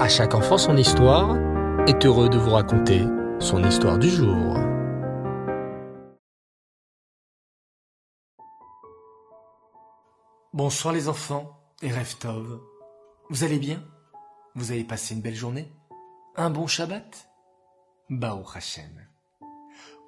À chaque enfant son histoire est heureux de vous raconter son histoire du jour. Bonsoir les enfants et Reftov. Vous allez bien? Vous avez passé une belle journée? Un bon Shabbat? Bao Hashem.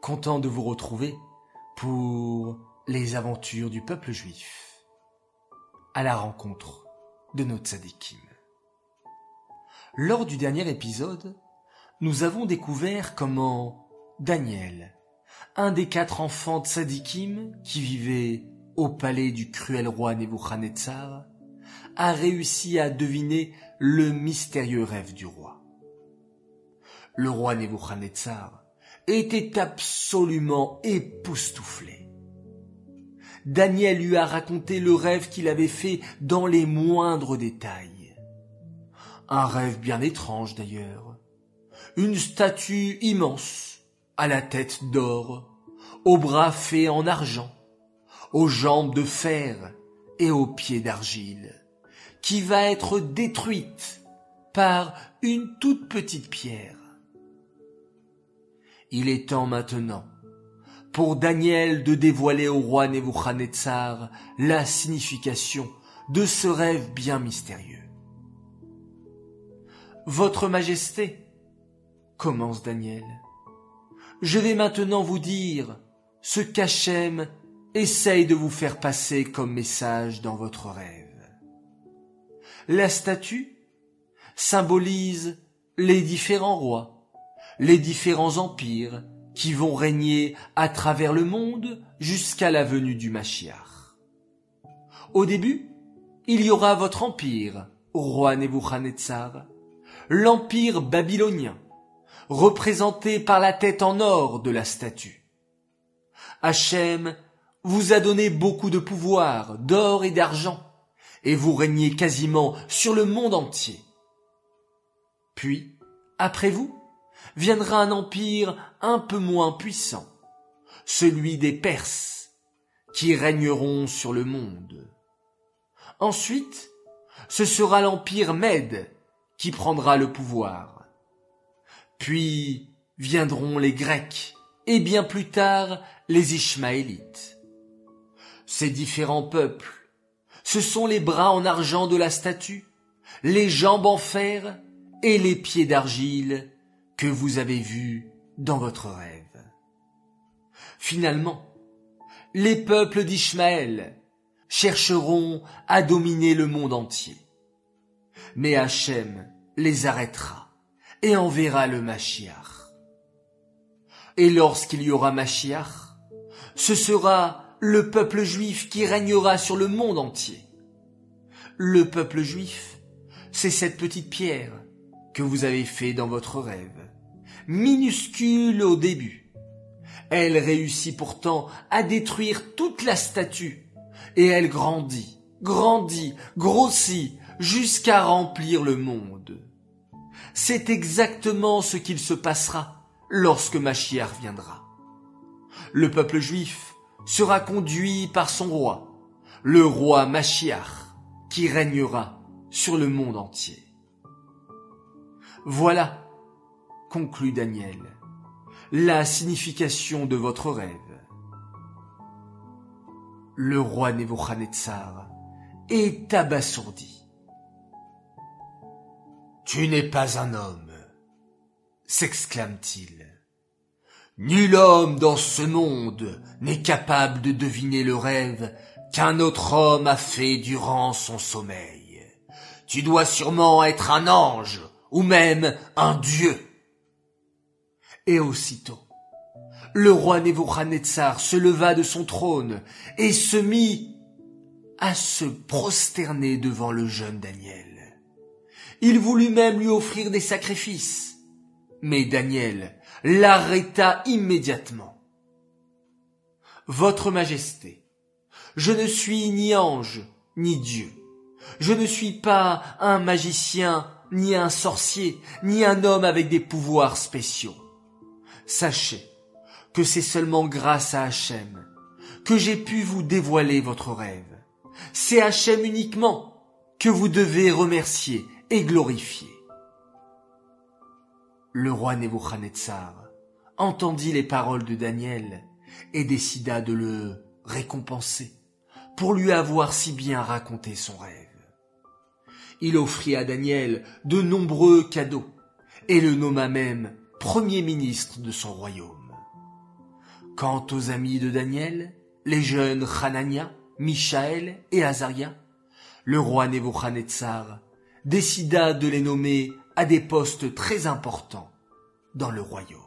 Content de vous retrouver pour les aventures du peuple juif à la rencontre de nos tzadikim. Lors du dernier épisode, nous avons découvert comment Daniel, un des quatre enfants de Sadikim qui vivait au palais du cruel roi Nebuchadnezzar, a réussi à deviner le mystérieux rêve du roi. Le roi Nebuchadnezzar était absolument époustouflé. Daniel lui a raconté le rêve qu'il avait fait dans les moindres détails. Un rêve bien étrange d'ailleurs. Une statue immense, à la tête d'or, aux bras faits en argent, aux jambes de fer et aux pieds d'argile, qui va être détruite par une toute petite pierre. Il est temps maintenant pour Daniel de dévoiler au roi Nebuchadnezzar la signification de ce rêve bien mystérieux. Votre Majesté, commence Daniel, je vais maintenant vous dire ce qu'Hachem essaye de vous faire passer comme message dans votre rêve. La statue symbolise les différents rois, les différents empires qui vont régner à travers le monde jusqu'à la venue du Mashiach. Au début, il y aura votre empire, roi Nebuchadnezzar, l'empire babylonien, représenté par la tête en or de la statue. Hachem vous a donné beaucoup de pouvoir, d'or et d'argent, et vous régnez quasiment sur le monde entier. Puis, après vous, viendra un empire un peu moins puissant, celui des Perses, qui régneront sur le monde. Ensuite, ce sera l'empire Mède qui prendra le pouvoir. Puis viendront les Grecs et bien plus tard les Ishmaélites. Ces différents peuples, ce sont les bras en argent de la statue, les jambes en fer et les pieds d'argile que vous avez vus dans votre rêve. Finalement, les peuples d'Ishmaël chercheront à dominer le monde entier. Mais Hachem les arrêtera et enverra le Mashiach. Et lorsqu'il y aura Mashiach, ce sera le peuple juif qui régnera sur le monde entier. Le peuple juif, c'est cette petite pierre que vous avez fait dans votre rêve, minuscule au début. Elle réussit pourtant à détruire toute la statue, et elle grandit, grandit, grossit, jusqu'à remplir le monde. C'est exactement ce qu'il se passera lorsque Machiar viendra. Le peuple juif sera conduit par son roi, le roi Machiar, qui régnera sur le monde entier. Voilà, conclut Daniel, la signification de votre rêve. Le roi Nebuchadnezzar est abasourdi. Tu n'es pas un homme, s'exclame-t-il. Nul homme dans ce monde n'est capable de deviner le rêve qu'un autre homme a fait durant son sommeil. Tu dois sûrement être un ange ou même un dieu. Et aussitôt, le roi Nebuchadnezzar se leva de son trône et se mit à se prosterner devant le jeune Daniel. Il voulut même lui offrir des sacrifices, mais Daniel l'arrêta immédiatement. Votre Majesté, je ne suis ni ange, ni Dieu. Je ne suis pas un magicien ni un sorcier, ni un homme avec des pouvoirs spéciaux. Sachez que c'est seulement grâce à Hachem que j'ai pu vous dévoiler votre rêve. C'est Hachem uniquement que vous devez remercier et glorifier. le roi Nebuchadnezzar entendit les paroles de Daniel et décida de le récompenser pour lui avoir si bien raconté son rêve. Il offrit à Daniel de nombreux cadeaux et le nomma même premier ministre de son royaume. Quant aux amis de Daniel, les jeunes Hanania, Michaël et Azaria, le roi Nebuchadnezzar décida de les nommer à des postes très importants dans le royaume.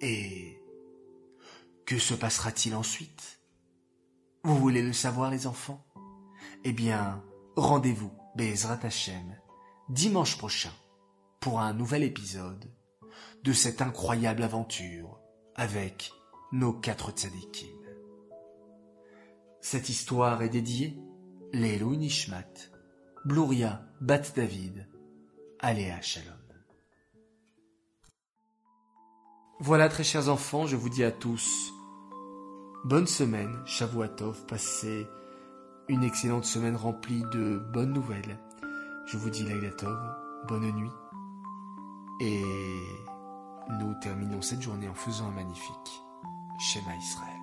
Et que se passera-t-il ensuite? Vous voulez le savoir les enfants? Eh bien, rendez-vous, Bezrat Hashem, dimanche prochain, pour un nouvel épisode de cette incroyable aventure avec nos quatre tzadikim. Cette histoire est dédiée Bluria Bat David, Aléa Shalom. Voilà très chers enfants, je vous dis à tous bonne semaine, Shavuatov, passez une excellente semaine remplie de bonnes nouvelles. Je vous dis Lailatov, bonne nuit et nous terminons cette journée en faisant un magnifique Shema Israël.